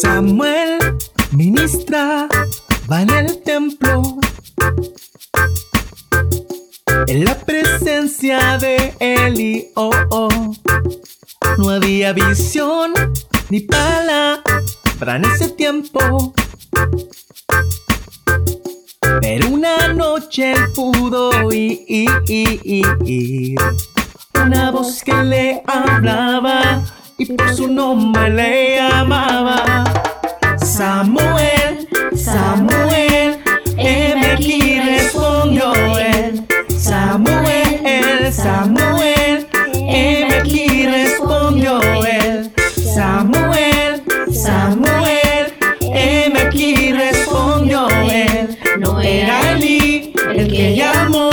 Samuel ministra, va en el templo. En la presencia de Eli, oh, oh, no había visión ni palabra en ese tiempo. Pero una noche él pudo ir, una voz que le hablaba y por su nombre le llamaba. Samuel, Samuel, heme aquí respondió él. Samuel, Samuel, heme aquí respondió él. Samuel, Samuel, heme aquí respondió él. No era Eli el que llamó,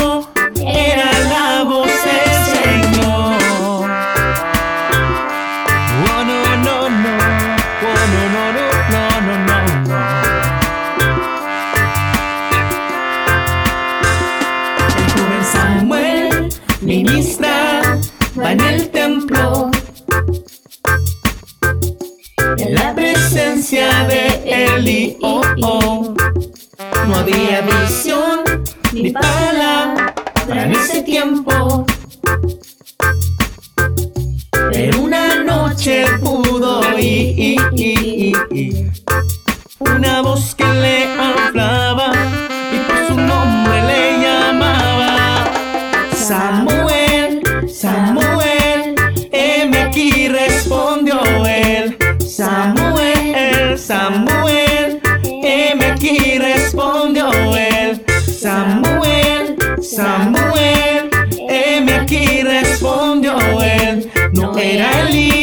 ministra, va en el templo. En la presencia de Eli, oh, oh. No había visión ni palabra en ese tiempo. Pero una noche pudo ir una voz que le hablaba No era